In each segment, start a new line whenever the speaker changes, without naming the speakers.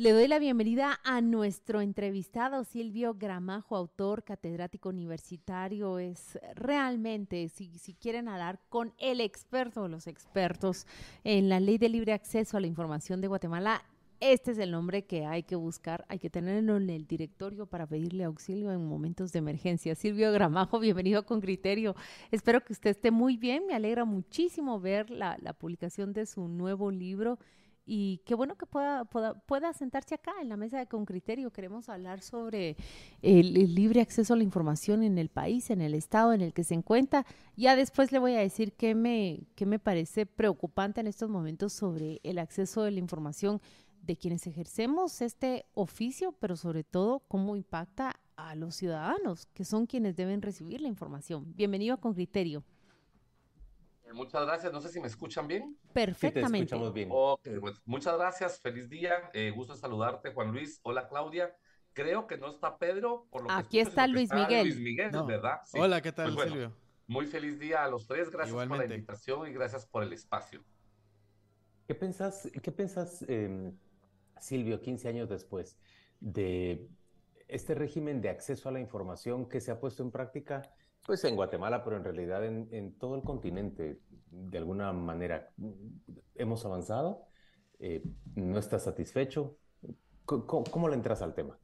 Le doy la bienvenida a nuestro entrevistado Silvio Gramajo, autor catedrático universitario. Es realmente, si, si quieren hablar con el experto o los expertos en la ley de libre acceso a la información de Guatemala, este es el nombre que hay que buscar, hay que tenerlo en el directorio para pedirle auxilio en momentos de emergencia. Silvio Gramajo, bienvenido con criterio. Espero que usted esté muy bien. Me alegra muchísimo ver la publicación de su nuevo libro y qué bueno que pueda, pueda, sentarse acá en la mesa de Con Criterio. Queremos hablar sobre el, libre acceso a la información en el país, en el estado en el que se encuentra. Ya después le voy a decir qué me, qué me parece preocupante en estos momentos sobre el acceso a la información de quienes ejercemos este oficio, pero sobre todo cómo impacta a los ciudadanos, que son quienes deben recibir la información. Bienvenido a Con Criterio.
Muchas gracias. No sé si me escuchan bien.
Perfectamente. escuchamos
bien. Okay, pues, muchas gracias. Feliz día. Eh, gusto saludarte, Juan Luis. Hola, Claudia. Creo que no está Pedro.
Por lo Aquí está Luis Miguel.
Luis Miguel, ¿verdad?
Hola, ¿qué tal,
pues
Silvio?
Muy feliz día a los tres. Gracias por la invitación y gracias por el espacio.
¿Qué pensás, qué pensás em, Silvio, 15 años después, de este régimen de acceso a la información que se ha puesto en práctica pues en Guatemala, pero en realidad en, todo el continente, de alguna manera, hemos avanzado. Eh, ¿No estás satisfecho? ¿Cómo, le entras al tema?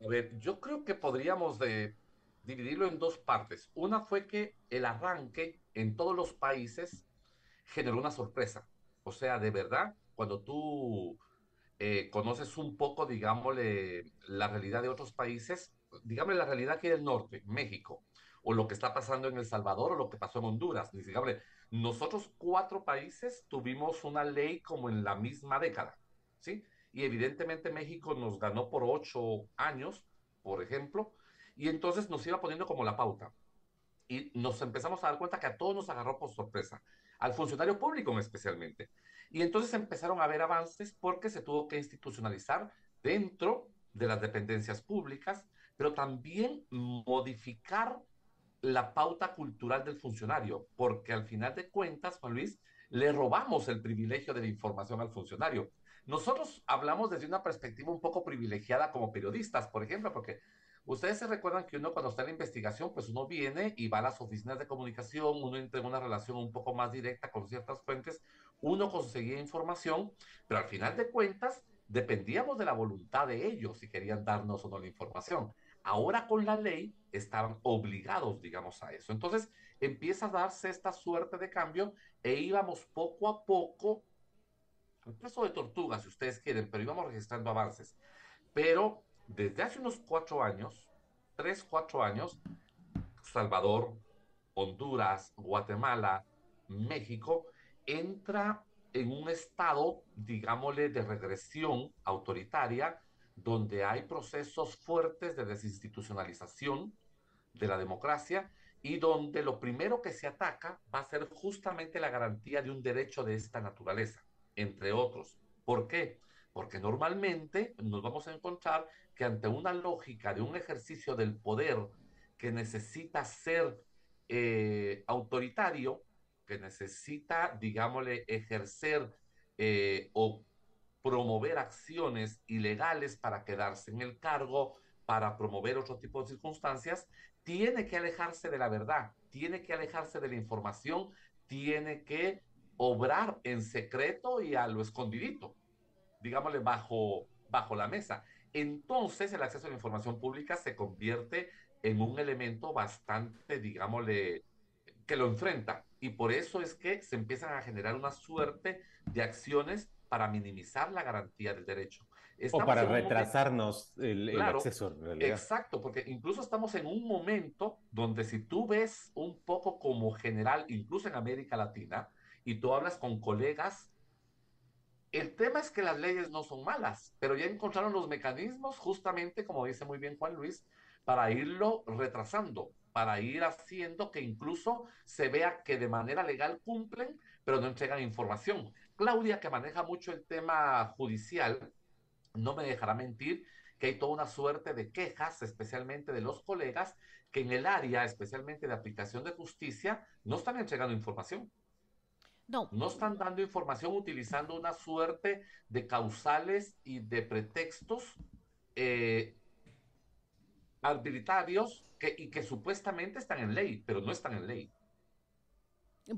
A ver, yo creo que podríamos de dividirlo en dos partes. Una fue que el arranque en todos los países generó una sorpresa. O sea, de verdad, cuando tú eh, conoces un poco, digámosle, la realidad de otros países, digámosle la realidad aquí del norte, México, o lo que está pasando en El Salvador o lo que pasó en Honduras. Digamos, nosotros cuatro países tuvimos una ley como en la misma década, ¿sí? Y evidentemente México nos ganó por ocho años, por ejemplo, y entonces nos iba poniendo como la pauta. Y nos empezamos a dar cuenta que a todos nos agarró por sorpresa, al funcionario público especialmente. Y entonces empezaron a haber avances porque se tuvo que institucionalizar dentro de las dependencias públicas, pero también modificar la pauta cultural del funcionario, porque al final de cuentas, Juan Luis, le robamos el privilegio de la información al funcionario. Nosotros hablamos desde una perspectiva un poco privilegiada como periodistas, por ejemplo, porque ustedes se recuerdan que uno cuando está en la investigación, pues uno viene y va a las oficinas de comunicación, uno entra en una relación un poco más directa con ciertas fuentes, uno conseguía información, pero al final de cuentas dependíamos de la voluntad de ellos si querían darnos o no la información. Ahora con la ley estaban obligados, digamos, a eso. Entonces empieza a darse esta suerte de cambio e íbamos poco a poco, un proceso de tortuga, si ustedes quieren, pero íbamos registrando avances. Pero desde hace unos cuatro años, tres, cuatro años, Salvador, Honduras, Guatemala, México, entra en un estado, digámosle, de regresión autoritaria, donde hay procesos fuertes de desinstitucionalización de la democracia y donde lo primero que se ataca va a ser justamente la garantía de un derecho de esta naturaleza, entre otros. ¿Por qué? Porque normalmente nos vamos a encontrar que ante una lógica de un ejercicio del poder que necesita ser eh, autoritario, que necesita, digámosle, ejercer eh, o promover acciones ilegales para quedarse en el cargo, para promover otro tipo de circunstancias, tiene que alejarse de la verdad, tiene que alejarse de la información, tiene que obrar en secreto y a lo escondidito, digámosle bajo, bajo la mesa. Entonces el acceso a la información pública se convierte en un elemento bastante, digámosle, que lo enfrenta. Y por eso es que se empiezan a generar una suerte de acciones para minimizar la garantía del derecho.
o para retrasarnos el, acceso.
Exacto, porque incluso estamos en un momento donde si tú ves un poco como general, incluso en América Latina, y tú hablas con colegas, el tema es que las leyes no son malas, pero ya encontraron los mecanismos, justamente como dice muy bien Juan Luis, para irlo retrasando, para ir haciendo que incluso se vea que de manera legal cumplen, pero no entregan información. Claudia, que maneja mucho el tema judicial, no me dejará mentir que hay toda una suerte de quejas, especialmente de los colegas, que en el área, especialmente de aplicación de justicia, no están entregando información. No. No están dando información utilizando una suerte de causales y de pretextos eh, arbitrarios que, y que supuestamente están en ley, pero no están en ley.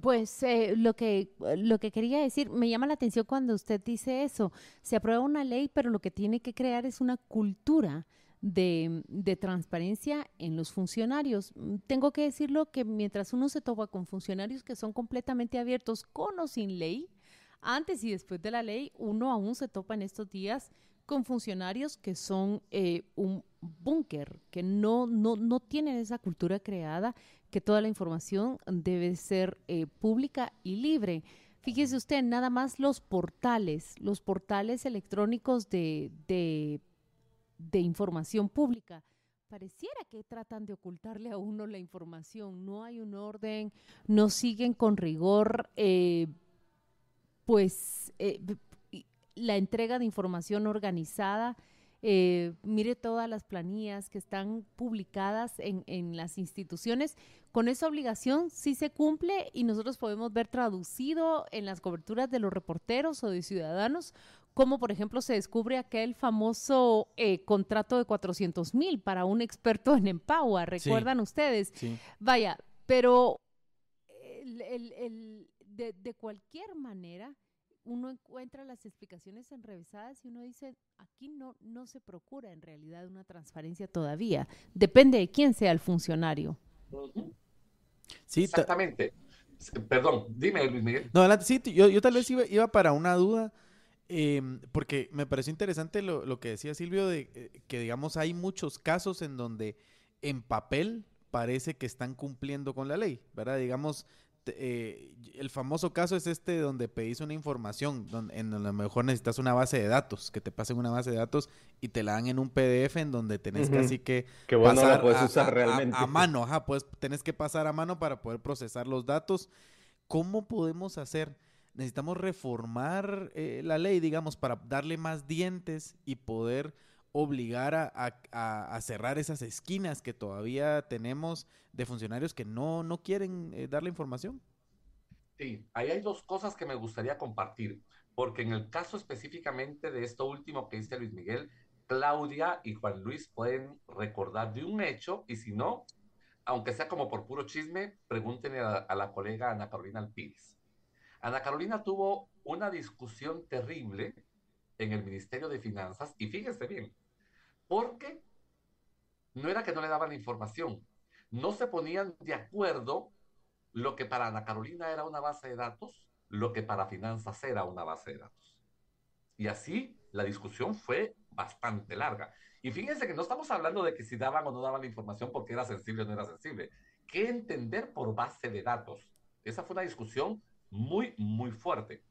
Pues eh, lo que lo que quería decir me llama la atención cuando usted dice eso. Se aprueba una ley, pero lo que tiene que crear es una cultura de, de, transparencia en los funcionarios. Mm, tengo que decirlo que mientras uno se topa con funcionarios que son completamente abiertos con o sin ley, antes y después de la ley, uno aún se topa en estos días con funcionarios que son eh, un búnker, que no, no, no tienen esa cultura creada, que toda la información debe ser eh, pública y libre. Fíjese usted, nada más los portales, los portales electrónicos de, de información pública. Pareciera que tratan de ocultarle a uno la información, no hay un orden, no siguen con rigor, eh, pues la entrega de información organizada. Eh, mire todas las planillas que están publicadas en, en, las instituciones. Con esa obligación sí se cumple y nosotros podemos ver traducido en las coberturas de los reporteros o de ciudadanos como por ejemplo se descubre aquel famoso eh, contrato de 400 mil para un experto en Empower, ¿recuerdan ustedes? Vaya, pero de, cualquier manera uno encuentra las explicaciones enrevesadas y uno dice, aquí no, no se procura en realidad una transparencia todavía. Depende de quién sea el funcionario.
Sí, Exactamente. Perdón, dime, Luis Miguel.
No, adelante, sí, yo, yo tal vez iba, iba para una duda Em, porque me pareció interesante lo, que decía Silvio, de eh, que digamos hay muchos casos en donde en papel parece que están cumpliendo con la ley, ¿verdad? Digamos, eh, el famoso caso es este donde pedís una información, donde en donde a lo mejor necesitas una base de datos, que te pasen una base de datos y te la dan en un PDF en donde tenés casi que
pasar puedes usar realmente.
A, mano, ajá, pues tenés que pasar a mano para poder procesar los datos. ¿Cómo podemos hacer? necesitamos reformar eh, la ley, digamos, para darle más dientes y poder obligar a, cerrar esas esquinas que todavía tenemos de funcionarios que no, no quieren eh, dar la información?
Sí, ahí hay dos cosas que me gustaría compartir, porque en el caso específicamente de esto último que dice Luis Miguel, Claudia y Juan Luis pueden recordar de un hecho y si no, aunque sea como por puro chisme, pregúntenle a, la colega Ana Carolina Alpides. Ana Carolina tuvo una discusión terrible en el Ministerio de Finanzas y fíjense bien, porque no era que no le daban información, no se ponían de acuerdo lo que para Ana Carolina era una base de datos, lo que para finanzas era una base de datos. Y así la discusión fue bastante larga. Y fíjense que no estamos hablando de que si daban o no daban la información porque era sensible o no era sensible. ¿Qué entender por base de datos? Esa fue una discusión muy, muy fuerte.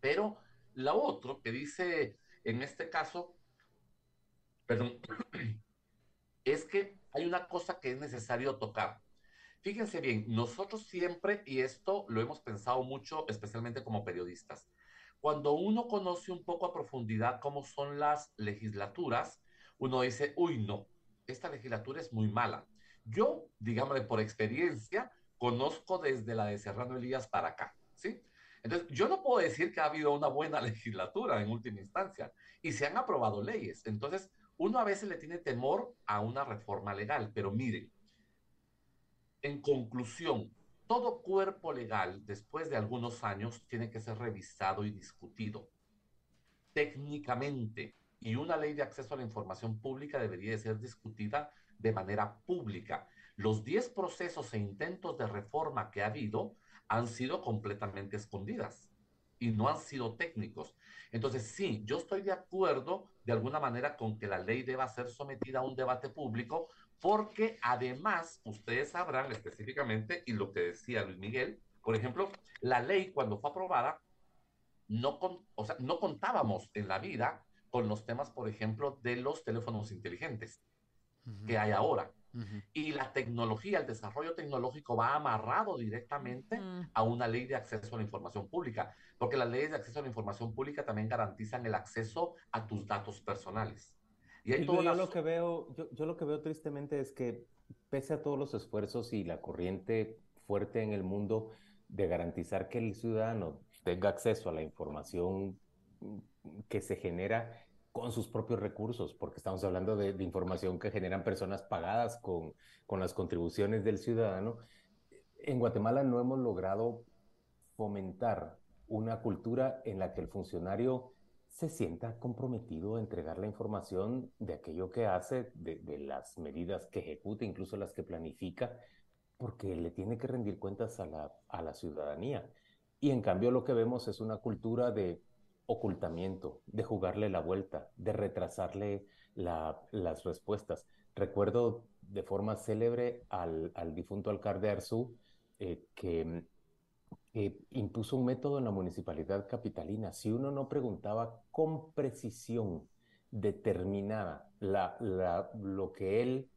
Pero la otra que dice en este caso, perdón, es que hay una cosa que es necesario tocar. Fíjense bien, nosotros siempre, y esto lo hemos pensado mucho, especialmente como periodistas, cuando uno conoce un poco a profundidad cómo son las legislaturas, uno dice, uy, no, esta legislatura es muy mala. Yo, digamos, por experiencia, conozco desde la de Serrano Elías para acá. ¿sí? Entonces, yo no puedo decir que ha habido una buena legislatura en última instancia y se han aprobado leyes. Entonces, uno a veces le tiene temor a una reforma legal, pero miren, en conclusión, todo cuerpo legal, después de algunos años, tiene que ser revisado y discutido técnicamente. Y una ley de acceso a la información pública debería de ser discutida de manera pública. Los 10 procesos e intentos de reforma que ha habido han sido completamente escondidas y no han sido técnicos. Entonces, sí, yo estoy de acuerdo de alguna manera con que la ley deba ser sometida a un debate público, porque además, ustedes sabrán específicamente, y lo que decía Luis Miguel, por ejemplo, la ley cuando fue aprobada, no, o sea, no contábamos en la vida con los temas, por ejemplo, de los teléfonos inteligentes que hay ahora. Y la tecnología, el desarrollo tecnológico va amarrado directamente a una ley de acceso a la información pública, porque las leyes de acceso a la información pública también garantizan el acceso a tus datos personales.
Y yo, lo que veo, yo, yo lo que veo tristemente es que pese a todos los esfuerzos y la corriente fuerte en el mundo, de garantizar que el ciudadano tenga acceso a la información que se genera con sus propios recursos, porque estamos hablando de, información que generan personas pagadas con, con las contribuciones del ciudadano. En Guatemala no hemos logrado fomentar una cultura en la que el funcionario se sienta comprometido a entregar la información de aquello que hace, de, las medidas que ejecuta, incluso las que planifica, porque le tiene que rendir cuentas a la, a la ciudadanía. Y en cambio lo que vemos es una cultura de ocultamiento, de jugarle la vuelta, de retrasarle las respuestas. Recuerdo de forma célebre al, difunto alcalde Arzú, eh, que impuso un método en la municipalidad capitalina. Si uno no preguntaba con precisión determinada lo que él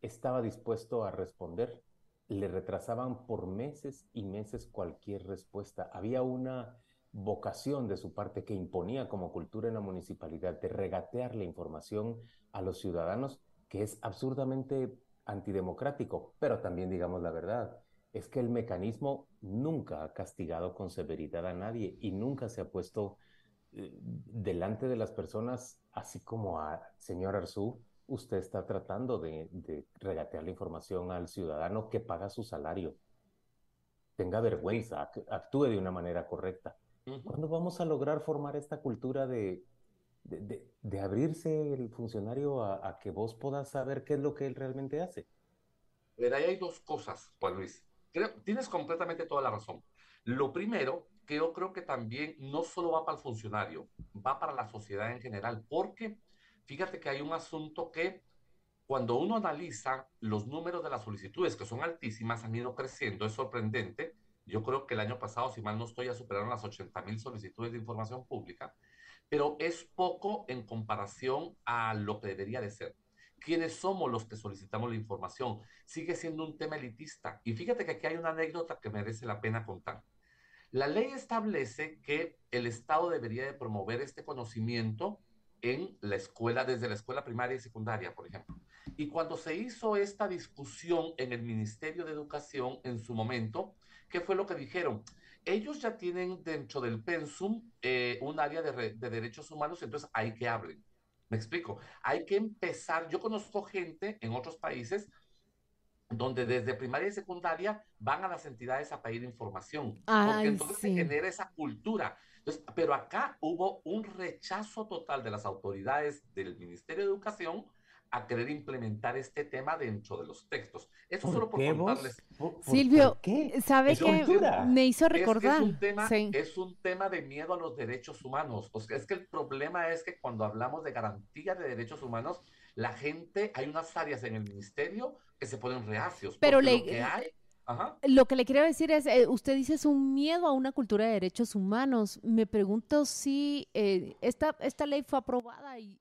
estaba dispuesto a responder, le retrasaban por meses y meses cualquier respuesta. Había una vocación de su parte que imponía como cultura en la municipalidad de regatear la información a los ciudadanos, que es absurdamente antidemocrático, pero también digamos la verdad, es que el mecanismo nunca ha castigado con severidad a nadie y nunca se ha puesto eh, delante de las personas, así como a señor Arzú, usted está tratando de, regatear la información al ciudadano que paga su salario. Tenga vergüenza, actúe de una manera correcta. ¿Cuándo vamos a lograr formar esta cultura de, de, abrirse el funcionario a, que vos puedas saber qué es lo que él realmente hace?
Pero ahí hay dos cosas, Juan Luis. tienes completamente toda la razón. Lo primero, que yo creo que también no solo va para el funcionario, va para la sociedad en general, porque fíjate que hay un asunto que cuando uno analiza los números de las solicitudes, que son altísimas, han ido creciendo, es sorprendente, yo creo que el año pasado, si mal no estoy, ya superaron las 80 mil solicitudes de información pública, pero es poco en comparación a lo que debería de ser. ¿Quiénes somos los que solicitamos la información? Sigue siendo un tema elitista. Y fíjate que aquí hay una anécdota que merece la pena contar. La ley establece que el Estado debería de promover este conocimiento en la escuela, desde la escuela primaria y secundaria, por ejemplo. Y cuando se hizo esta discusión en el Ministerio de Educación en su momento, ¿Qué fue lo que dijeron? Ellos ya tienen dentro del pensum eh, un área de, derechos humanos, entonces hay que hablen. Me explico. Hay que empezar. Yo conozco gente en otros países donde desde primaria y secundaria van a las entidades a pedir información, porque entonces se genera esa cultura. pero acá hubo un rechazo total de las autoridades del Ministerio de Educación a querer implementar este tema dentro de los textos. Eso solo por contarles.
Silvio, ¿sabe qué? Me hizo recordar.
Es, un tema, es, un tema, de miedo a los derechos humanos. O sea, es que el problema es que cuando hablamos de garantía de derechos humanos, la gente, hay unas áreas en el ministerio que se ponen reacios.
Pero lo que hay Lo que le quiero decir es, eh, usted dice es un miedo a una cultura de derechos humanos. Me pregunto si eh, esta, esta ley fue aprobada y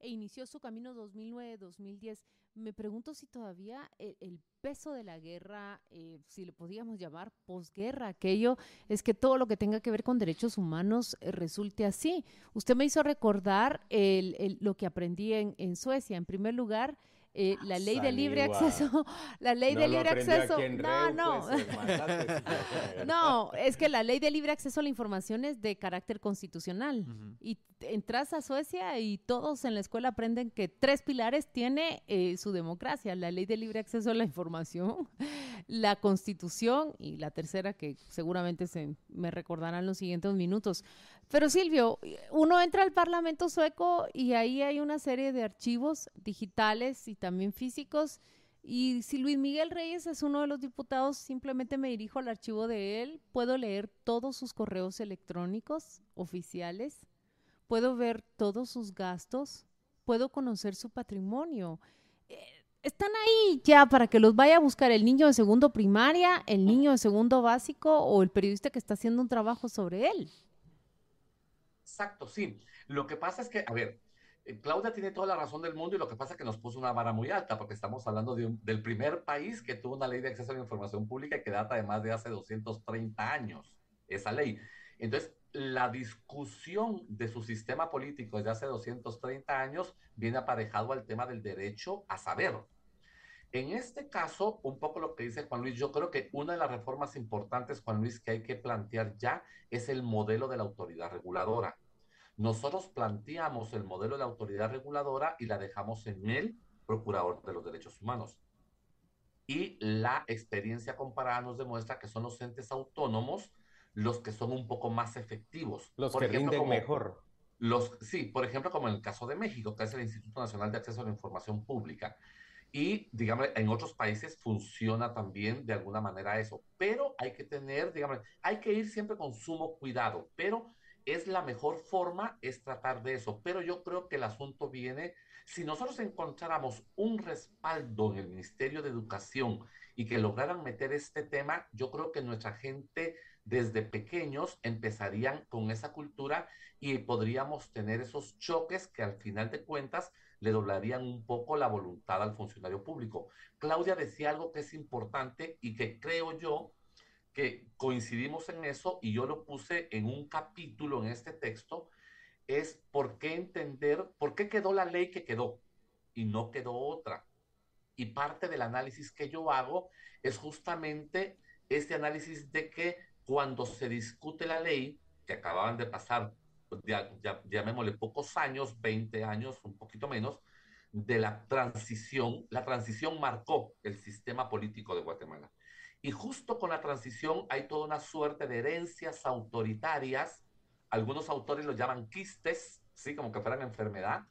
e inició su camino 2009-2010. Me pregunto si todavía el, peso de la guerra, eh, si le podíamos llamar posguerra, aquello es que todo lo que tenga que ver con derechos humanos eh, resulte así. Usted me hizo recordar lo que aprendí en, en Suecia. En primer lugar, eh, la ley de libre acceso, la ley de libre acceso, no, no, pues, no, es que la ley de libre acceso a la información es de carácter constitucional. Y entras a Suecia y todos en la escuela aprenden que tres pilares tiene eh, su democracia, la ley de libre acceso a la información, la constitución y la tercera que seguramente se me recordarán los siguientes minutos. Pero Silvio, uno entra al Parlamento sueco y ahí hay una serie de archivos digitales y también físicos. Y si Luis Miguel Reyes es uno de los diputados, simplemente me dirijo al archivo de él, puedo leer todos sus correos electrónicos oficiales, puedo ver todos sus gastos, puedo conocer su patrimonio. Eh, están ahí ya para que los vaya a buscar el niño de segundo primaria, el niño de segundo básico o el periodista que está haciendo un trabajo sobre él.
Exacto, sí. Lo que pasa es que, a ver, eh, Claudia tiene toda la razón del mundo y lo que pasa es que nos puso una vara muy alta porque estamos hablando de del primer país que tuvo una ley de acceso a la información pública que data de más de hace 230 años, esa ley. Entonces, la discusión de su sistema político desde hace 230 años viene aparejado al tema del derecho a saber. En este caso, un poco lo que dice Juan Luis, yo creo que una de las reformas importantes, Juan Luis, que hay que plantear ya es el modelo de la autoridad reguladora. Nosotros planteamos el modelo de la autoridad reguladora y la dejamos en el Procurador de los Derechos Humanos. Y la experiencia comparada nos demuestra que son los entes autónomos los que son un poco más efectivos.
Los que rinden mejor.
Los, sí, por ejemplo, como en el caso de México, que es el Instituto Nacional de Acceso a la Información Pública. Y, digamos, en otros países funciona también de alguna manera eso. Pero hay que tener, digamos, hay que ir siempre con sumo cuidado. Pero es la mejor forma, es tratar de eso. Pero yo creo que el asunto viene, si nosotros encontráramos un respaldo en el Ministerio de Educación y que lograran meter este tema, yo creo que nuestra gente desde pequeños empezarían con esa cultura y podríamos tener esos choques que al final de cuentas le doblarían un poco la voluntad al funcionario público. Claudia decía algo que es importante y que creo yo que coincidimos en eso y yo lo puse en un capítulo en este texto, es por qué entender, por qué quedó la ley que quedó y no quedó otra. Y parte del análisis que yo hago es justamente este análisis de que cuando se discute la ley, que acababan de pasar, pues, ya, ya, llamémosle pocos años, 20 años, un poquito menos, de la transición, la transición marcó el sistema político de Guatemala. Y justo con la transición hay toda una suerte de herencias autoritarias, algunos autores lo llaman quistes, ¿sí? como que fueran enfermedad,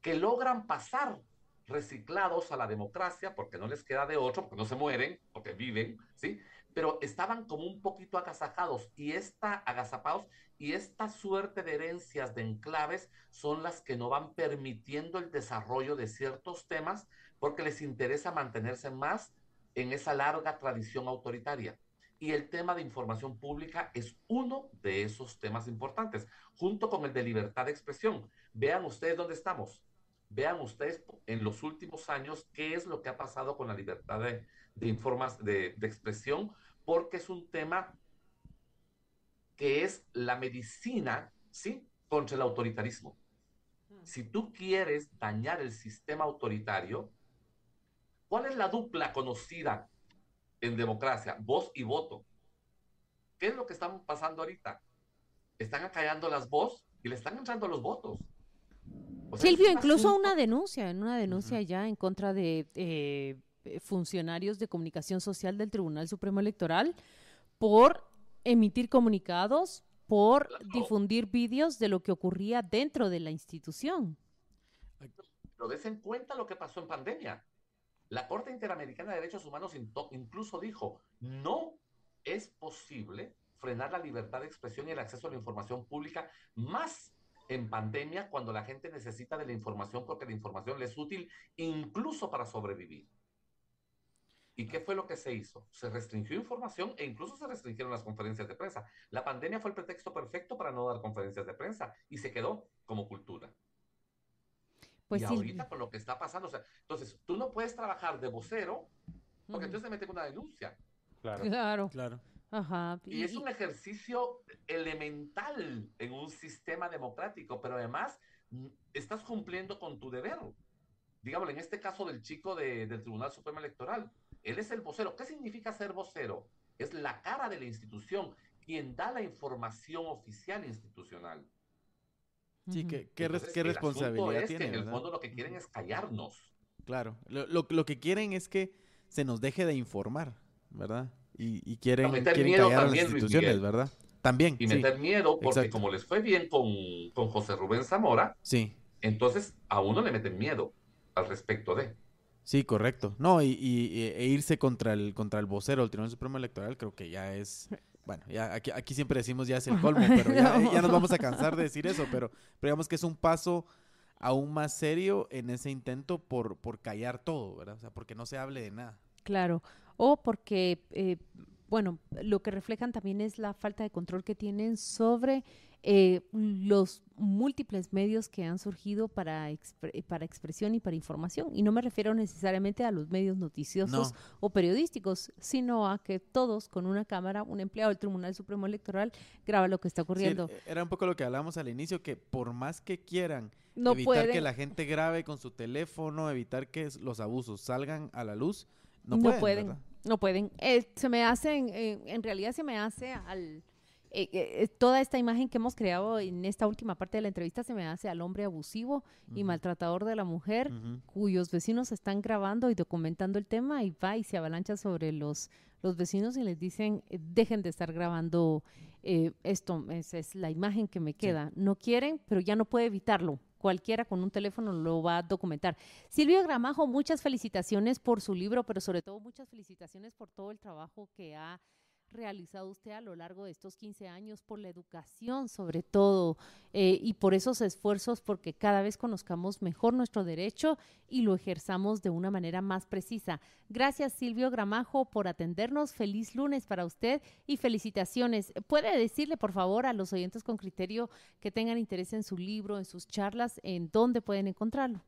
que logran pasar reciclados a la democracia, porque no les queda de otro, porque no se mueren, porque viven, ¿sí? pero estaban como un poquito agasajados y esta agazapados y esta suerte de herencias de enclaves son las que no van permitiendo el desarrollo de ciertos temas porque les interesa mantenerse más en esa larga tradición autoritaria. Y el tema de información pública es uno de esos temas importantes, junto con el de libertad de expresión. Vean ustedes dónde estamos. Vean ustedes en los últimos años qué es lo que ha pasado con la libertad de, de, informas, de, de expresión, porque es un tema que es la medicina, ¿sí? Contra el autoritarismo. Hmm. Si tú quieres dañar el sistema autoritario, ¿cuál es la dupla conocida en democracia? Voz y voto. ¿Qué es lo que están pasando ahorita? Están acallando las voces y le están entrando los votos.
Silvio, incluso una denuncia, en una denuncia ya en contra de eh, eh, funcionarios de comunicación social del Tribunal Supremo Electoral por emitir comunicados, por difundir vídeos de lo que ocurría dentro de la institución.
Pero des en cuenta lo que pasó en pandemia. La Corte Interamericana de Derechos Humanos incluso dijo, no es posible frenar la libertad de expresión y el acceso a la información pública más en pandemia cuando la gente necesita de la información porque la información le es útil incluso para sobrevivir. ¿Y qué fue lo que se hizo? Se restringió información e incluso se restringieron las conferencias de prensa. La pandemia fue el pretexto perfecto para no dar conferencias de prensa y se quedó como cultura. Pues y ahorita con lo que está pasando, o sea, entonces tú no puedes trabajar de vocero porque entonces te meten una denuncia.
Claro. Claro. claro.
Ajá. Y, y es un ejercicio elemental en un sistema democrático, pero además mm, estás cumpliendo con tu deber. Digamos, en este caso del chico de, del Tribunal Supremo Electoral, él es el vocero. ¿Qué significa ser vocero? Es la cara de la institución, quien da la información oficial institucional.
Sí, ¿qué, qué, responsabilidad tiene?
en el fondo lo que quieren es callarnos.
Claro, lo, que quieren es que se nos deje de informar, ¿verdad? Y, quieren, quieren callar a las instituciones, ¿verdad? También.
Y meter miedo, porque como les fue bien con, con José Rubén Zamora,
sí.
entonces a uno le meten miedo al respecto de.
Sí, correcto. No, y, e irse contra el, contra el vocero del Tribunal Supremo Electoral creo que ya es... Bueno, ya aquí, aquí siempre decimos ya es el colmo, pero ya, nos vamos a cansar de decir eso, pero, digamos que es un paso aún más serio en ese intento por, por callar todo, ¿verdad? O sea, porque no se hable de nada.
Claro, o porque eh, bueno, lo que reflejan también es la falta de control que tienen sobre eh, los múltiples medios que han surgido para, para expresión y para información. Y no me refiero necesariamente a los medios noticiosos o periodísticos, sino a que todos con una cámara, un empleado del Tribunal Supremo Electoral graba lo que está ocurriendo.
Era un poco lo que hablábamos al inicio, que por más que quieran evitar que la gente grabe con su teléfono, evitar que los abusos salgan a la luz, no, pueden.
No pueden. Eh, se me hacen, eh, en realidad se me hace al eh, eh, toda esta imagen que hemos creado en esta última parte de la entrevista se me hace al hombre abusivo y maltratador de la mujer, cuyos vecinos están grabando y documentando el tema y va y se avalancha sobre los, los vecinos y les dicen, eh, dejen de estar grabando esto, esa es la imagen que me queda. No quieren, pero ya no puede evitarlo. Cualquiera con un teléfono lo va a documentar. Silvio Gramajo, muchas felicitaciones por su libro, pero sobre todo muchas felicitaciones por todo el trabajo que ha realizado usted a lo largo de estos 15 años por la educación sobre todo eh, y por esos esfuerzos porque cada vez conozcamos mejor nuestro derecho y lo ejerzamos de una manera más precisa. Gracias Silvio Gramajo por atendernos. Feliz lunes para usted y felicitaciones. ¿Puede decirle por favor a los oyentes con criterio que tengan interés en su libro, en sus charlas, en dónde pueden encontrarlo?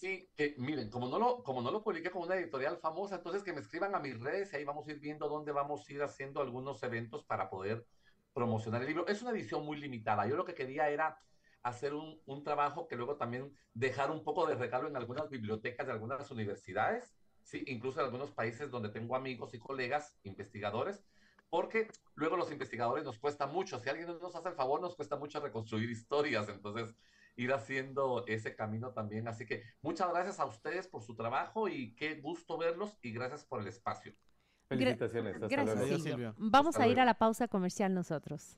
Sí, que miren, como no lo, como no lo publiqué con una editorial famosa, entonces que me escriban a mis redes y ahí vamos a ir viendo dónde vamos a ir haciendo algunos eventos para poder promocionar el libro. Es una edición muy limitada. Yo lo que quería era hacer un, un trabajo que luego también dejar un poco de regalo en algunas bibliotecas de algunas universidades, sí, incluso en algunos países donde tengo amigos y colegas investigadores, porque luego los investigadores nos cuesta mucho. Si alguien nos hace el favor, nos cuesta mucho reconstruir historias. Entonces, ir haciendo ese camino también. Así que muchas gracias a ustedes por su trabajo y qué gusto verlos y gracias por el espacio.
Felicitaciones.
gracias, Silvio. Vamos a ir a la pausa comercial nosotros.